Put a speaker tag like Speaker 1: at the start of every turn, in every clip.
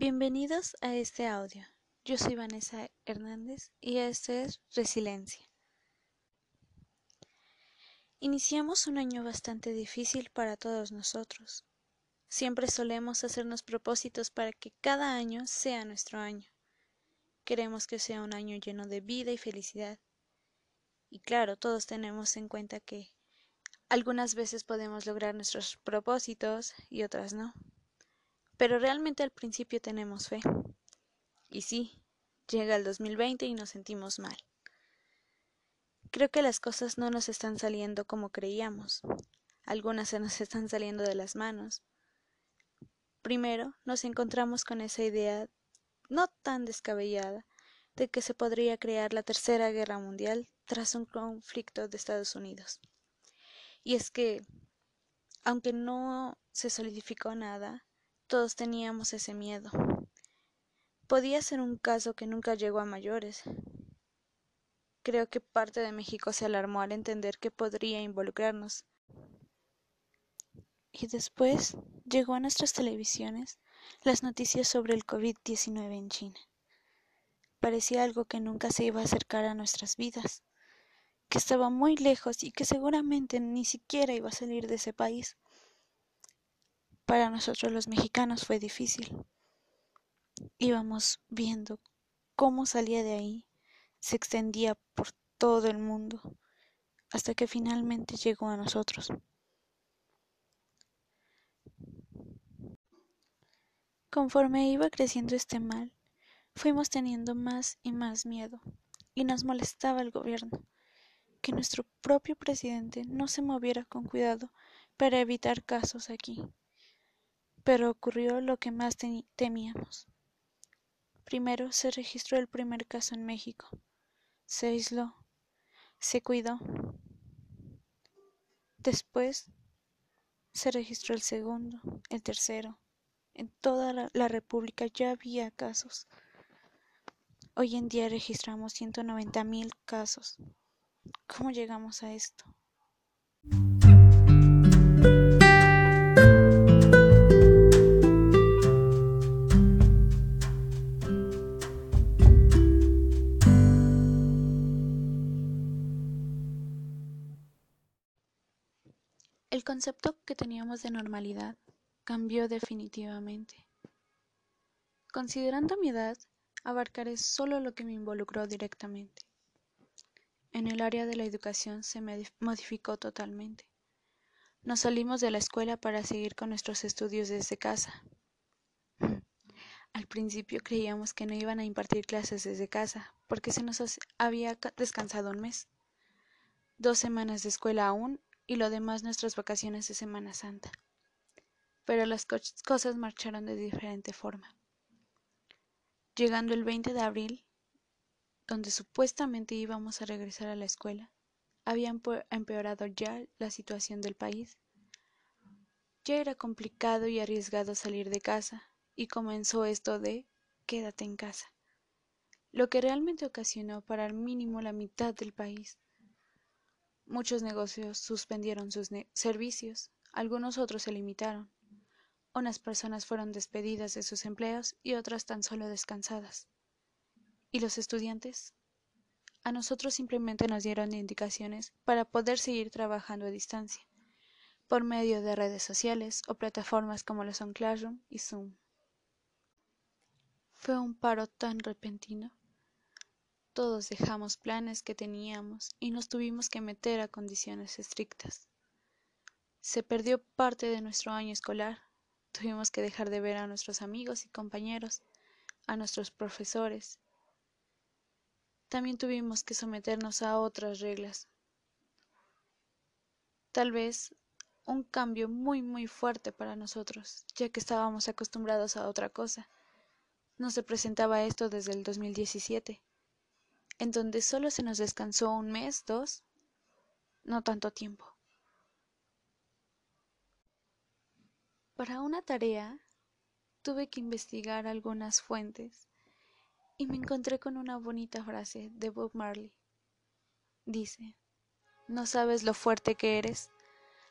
Speaker 1: Bienvenidos a este audio. Yo soy Vanessa Hernández y esto es Resiliencia. Iniciamos un año bastante difícil para todos nosotros. Siempre solemos hacernos propósitos para que cada año sea nuestro año. Queremos que sea un año lleno de vida y felicidad. Y claro, todos tenemos en cuenta que algunas veces podemos lograr nuestros propósitos y otras no. Pero realmente al principio tenemos fe. Y sí, llega el 2020 y nos sentimos mal. Creo que las cosas no nos están saliendo como creíamos. Algunas se nos están saliendo de las manos. Primero, nos encontramos con esa idea no tan descabellada de que se podría crear la Tercera Guerra Mundial tras un conflicto de Estados Unidos. Y es que, aunque no se solidificó nada, todos teníamos ese miedo. Podía ser un caso que nunca llegó a mayores. Creo que parte de México se alarmó al entender que podría involucrarnos. Y después llegó a nuestras televisiones las noticias sobre el COVID-19 en China. Parecía algo que nunca se iba a acercar a nuestras vidas, que estaba muy lejos y que seguramente ni siquiera iba a salir de ese país. Para nosotros los mexicanos fue difícil. Íbamos viendo cómo salía de ahí, se extendía por todo el mundo, hasta que finalmente llegó a nosotros. Conforme iba creciendo este mal, fuimos teniendo más y más miedo, y nos molestaba el gobierno, que nuestro propio presidente no se moviera con cuidado para evitar casos aquí. Pero ocurrió lo que más temíamos. Primero se registró el primer caso en México. Se aisló. Se cuidó. Después se registró el segundo, el tercero. En toda la, la República ya había casos. Hoy en día registramos 190 mil casos. ¿Cómo llegamos a esto? El concepto que teníamos de normalidad cambió definitivamente. Considerando mi edad, abarcaré solo lo que me involucró directamente. En el área de la educación se modificó totalmente. Nos salimos de la escuela para seguir con nuestros estudios desde casa. Al principio creíamos que no iban a impartir clases desde casa, porque se nos había descansado un mes. Dos semanas de escuela aún y lo demás nuestras vacaciones de Semana Santa. Pero las cosas marcharon de diferente forma. Llegando el 20 de abril, donde supuestamente íbamos a regresar a la escuela, había empeorado ya la situación del país. Ya era complicado y arriesgado salir de casa, y comenzó esto de quédate en casa, lo que realmente ocasionó para al mínimo la mitad del país Muchos negocios suspendieron sus servicios, algunos otros se limitaron. Unas personas fueron despedidas de sus empleos y otras tan solo descansadas. ¿Y los estudiantes? A nosotros simplemente nos dieron indicaciones para poder seguir trabajando a distancia, por medio de redes sociales o plataformas como lo son Classroom y Zoom. Fue un paro tan repentino todos dejamos planes que teníamos y nos tuvimos que meter a condiciones estrictas. Se perdió parte de nuestro año escolar. Tuvimos que dejar de ver a nuestros amigos y compañeros, a nuestros profesores. También tuvimos que someternos a otras reglas. Tal vez un cambio muy muy fuerte para nosotros, ya que estábamos acostumbrados a otra cosa. No se presentaba esto desde el 2017 en donde solo se nos descansó un mes, dos, no tanto tiempo. Para una tarea tuve que investigar algunas fuentes y me encontré con una bonita frase de Bob Marley. Dice, no sabes lo fuerte que eres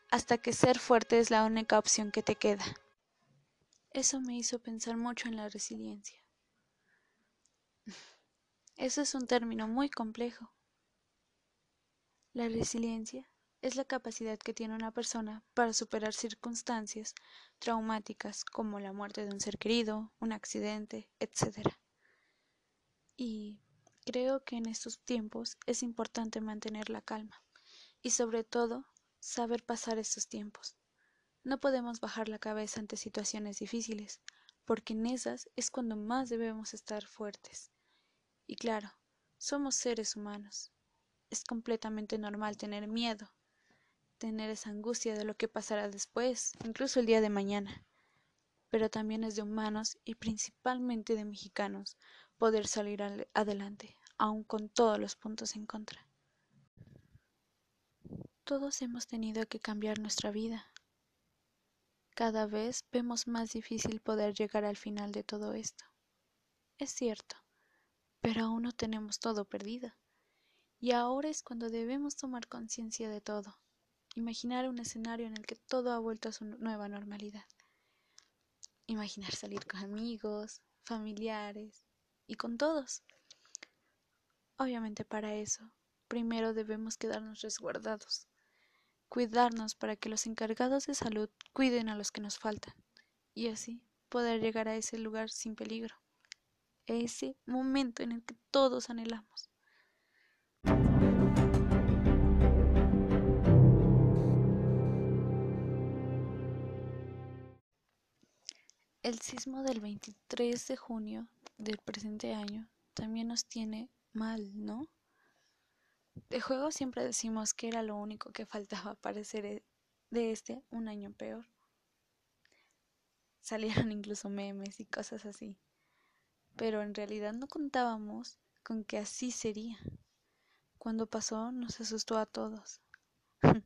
Speaker 1: hasta que ser fuerte es la única opción que te queda. Eso me hizo pensar mucho en la resiliencia. Eso es un término muy complejo. La resiliencia es la capacidad que tiene una persona para superar circunstancias traumáticas como la muerte de un ser querido, un accidente, etc. Y creo que en estos tiempos es importante mantener la calma y sobre todo saber pasar estos tiempos. No podemos bajar la cabeza ante situaciones difíciles, porque en esas es cuando más debemos estar fuertes. Y claro, somos seres humanos. Es completamente normal tener miedo, tener esa angustia de lo que pasará después, incluso el día de mañana. Pero también es de humanos y principalmente de mexicanos poder salir adelante, aun con todos los puntos en contra. Todos hemos tenido que cambiar nuestra vida. Cada vez vemos más difícil poder llegar al final de todo esto. Es cierto, pero aún no tenemos todo perdido. Y ahora es cuando debemos tomar conciencia de todo, imaginar un escenario en el que todo ha vuelto a su nueva normalidad. Imaginar salir con amigos, familiares y con todos. Obviamente para eso, primero debemos quedarnos resguardados cuidarnos para que los encargados de salud cuiden a los que nos faltan y así poder llegar a ese lugar sin peligro, ese momento en el que todos anhelamos. El sismo del 23 de junio del presente año también nos tiene mal, ¿no? De juego siempre decimos que era lo único que faltaba para ser e, de este un año peor. Salieron incluso memes y cosas así. Pero en realidad no contábamos con que así sería. Cuando pasó nos asustó a todos.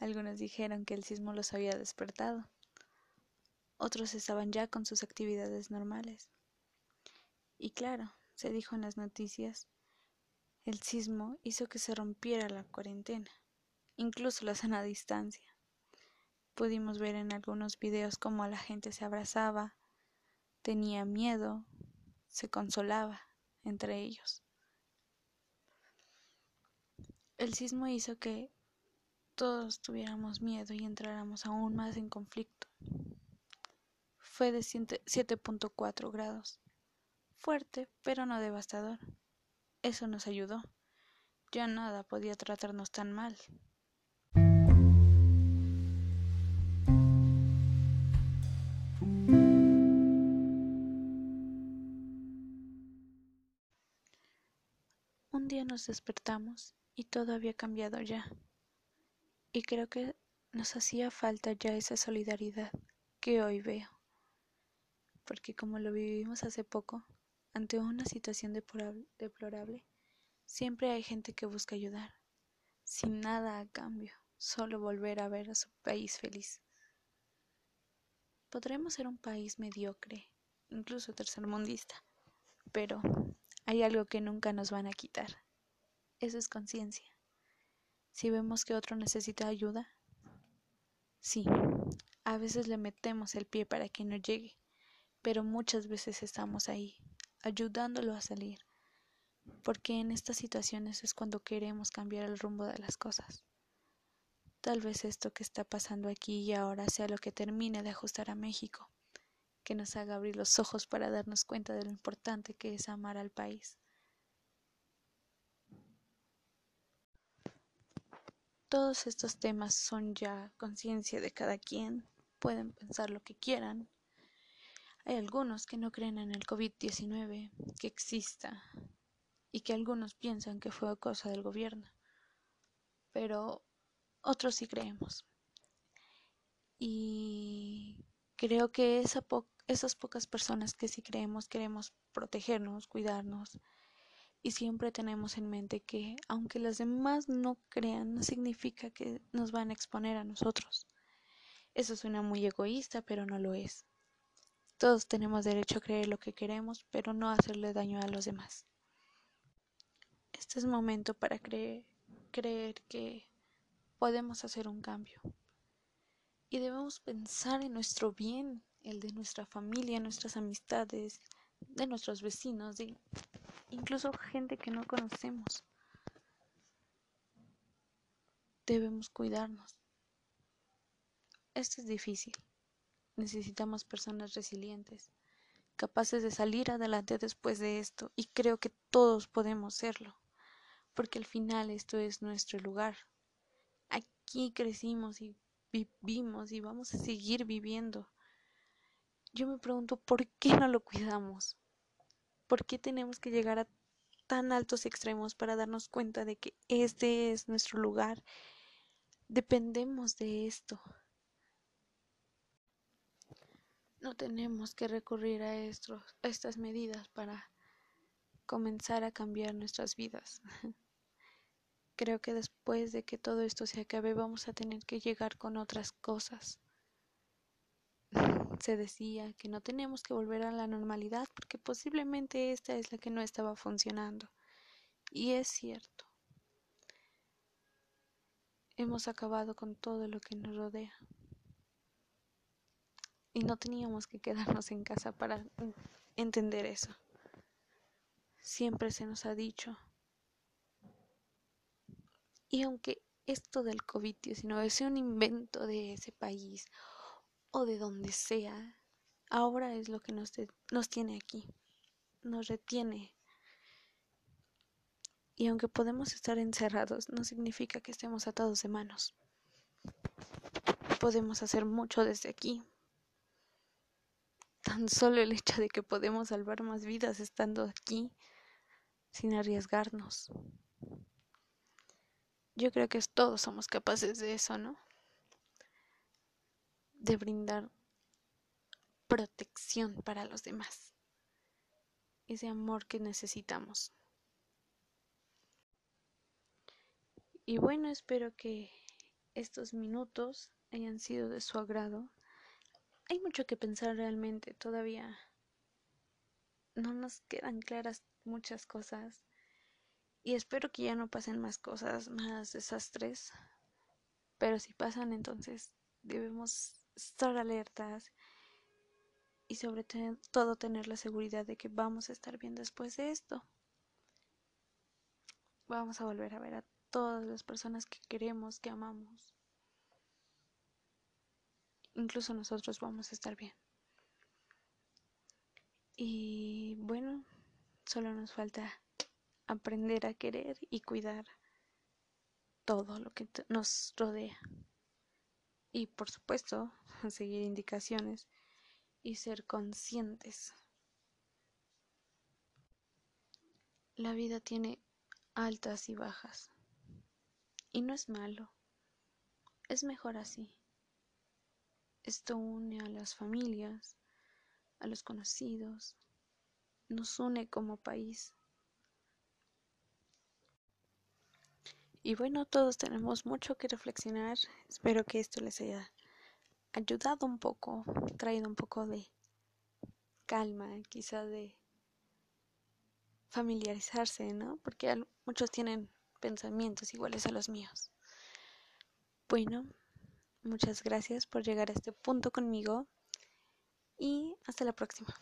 Speaker 1: Algunos dijeron que el sismo los había despertado. Otros estaban ya con sus actividades normales. Y claro, se dijo en las noticias el sismo hizo que se rompiera la cuarentena, incluso la sana distancia. Pudimos ver en algunos videos cómo la gente se abrazaba, tenía miedo, se consolaba entre ellos. El sismo hizo que todos tuviéramos miedo y entráramos aún más en conflicto. Fue de 7.4 grados. Fuerte, pero no devastador. Eso nos ayudó. Ya nada podía tratarnos tan mal. Nos despertamos y todo había cambiado ya. Y creo que nos hacía falta ya esa solidaridad que hoy veo. Porque como lo vivimos hace poco, ante una situación deplorable, siempre hay gente que busca ayudar, sin nada a cambio, solo volver a ver a su país feliz. Podremos ser un país mediocre, incluso tercermundista, pero hay algo que nunca nos van a quitar. Eso es conciencia. Si vemos que otro necesita ayuda, sí, a veces le metemos el pie para que no llegue, pero muchas veces estamos ahí, ayudándolo a salir, porque en estas situaciones es cuando queremos cambiar el rumbo de las cosas. Tal vez esto que está pasando aquí y ahora sea lo que termine de ajustar a México, que nos haga abrir los ojos para darnos cuenta de lo importante que es amar al país. Todos estos temas son ya conciencia de cada quien, pueden pensar lo que quieran, hay algunos que no creen en el COVID-19, que exista, y que algunos piensan que fue cosa del gobierno, pero otros sí creemos. Y creo que esa esas pocas personas que sí creemos queremos protegernos, cuidarnos, y siempre tenemos en mente que aunque los demás no crean, no significa que nos van a exponer a nosotros. Eso suena muy egoísta, pero no lo es. Todos tenemos derecho a creer lo que queremos, pero no hacerle daño a los demás. Este es momento para creer, creer que podemos hacer un cambio. Y debemos pensar en nuestro bien, el de nuestra familia, nuestras amistades, de nuestros vecinos, de incluso gente que no conocemos. Debemos cuidarnos. Esto es difícil. Necesitamos personas resilientes, capaces de salir adelante después de esto, y creo que todos podemos serlo, porque al final esto es nuestro lugar. Aquí crecimos y vivimos y vamos a seguir viviendo. Yo me pregunto, ¿por qué no lo cuidamos? ¿Por qué tenemos que llegar a tan altos extremos para darnos cuenta de que este es nuestro lugar? Dependemos de esto. No tenemos que recurrir a, estos, a estas medidas para comenzar a cambiar nuestras vidas. Creo que después de que todo esto se acabe vamos a tener que llegar con otras cosas. Se decía que no tenemos que volver a la normalidad porque posiblemente esta es la que no estaba funcionando. Y es cierto. Hemos acabado con todo lo que nos rodea. Y no teníamos que quedarnos en casa para entender eso. Siempre se nos ha dicho y aunque esto del COVID-19 sea un invento de ese país o de donde sea, ahora es lo que nos, nos tiene aquí, nos retiene. Y aunque podemos estar encerrados, no significa que estemos atados de manos. Podemos hacer mucho desde aquí. Tan solo el hecho de que podemos salvar más vidas estando aquí sin arriesgarnos. Yo creo que todos somos capaces de eso, ¿no? De brindar protección para los demás. Ese amor que necesitamos. Y bueno, espero que estos minutos hayan sido de su agrado. Hay mucho que pensar realmente, todavía no nos quedan claras muchas cosas y espero que ya no pasen más cosas, más desastres. Pero si pasan, entonces debemos estar alertas y sobre todo tener la seguridad de que vamos a estar bien después de esto. Vamos a volver a ver a todas las personas que queremos, que amamos. Incluso nosotros vamos a estar bien. Y bueno, solo nos falta aprender a querer y cuidar todo lo que nos rodea. Y por supuesto, seguir indicaciones y ser conscientes. La vida tiene altas y bajas. Y no es malo. Es mejor así. Esto une a las familias, a los conocidos, nos une como país. Y bueno, todos tenemos mucho que reflexionar. Espero que esto les haya ayudado un poco, traído un poco de calma, quizá de familiarizarse, ¿no? Porque muchos tienen pensamientos iguales a los míos. Bueno, muchas gracias por llegar a este punto conmigo y hasta la próxima.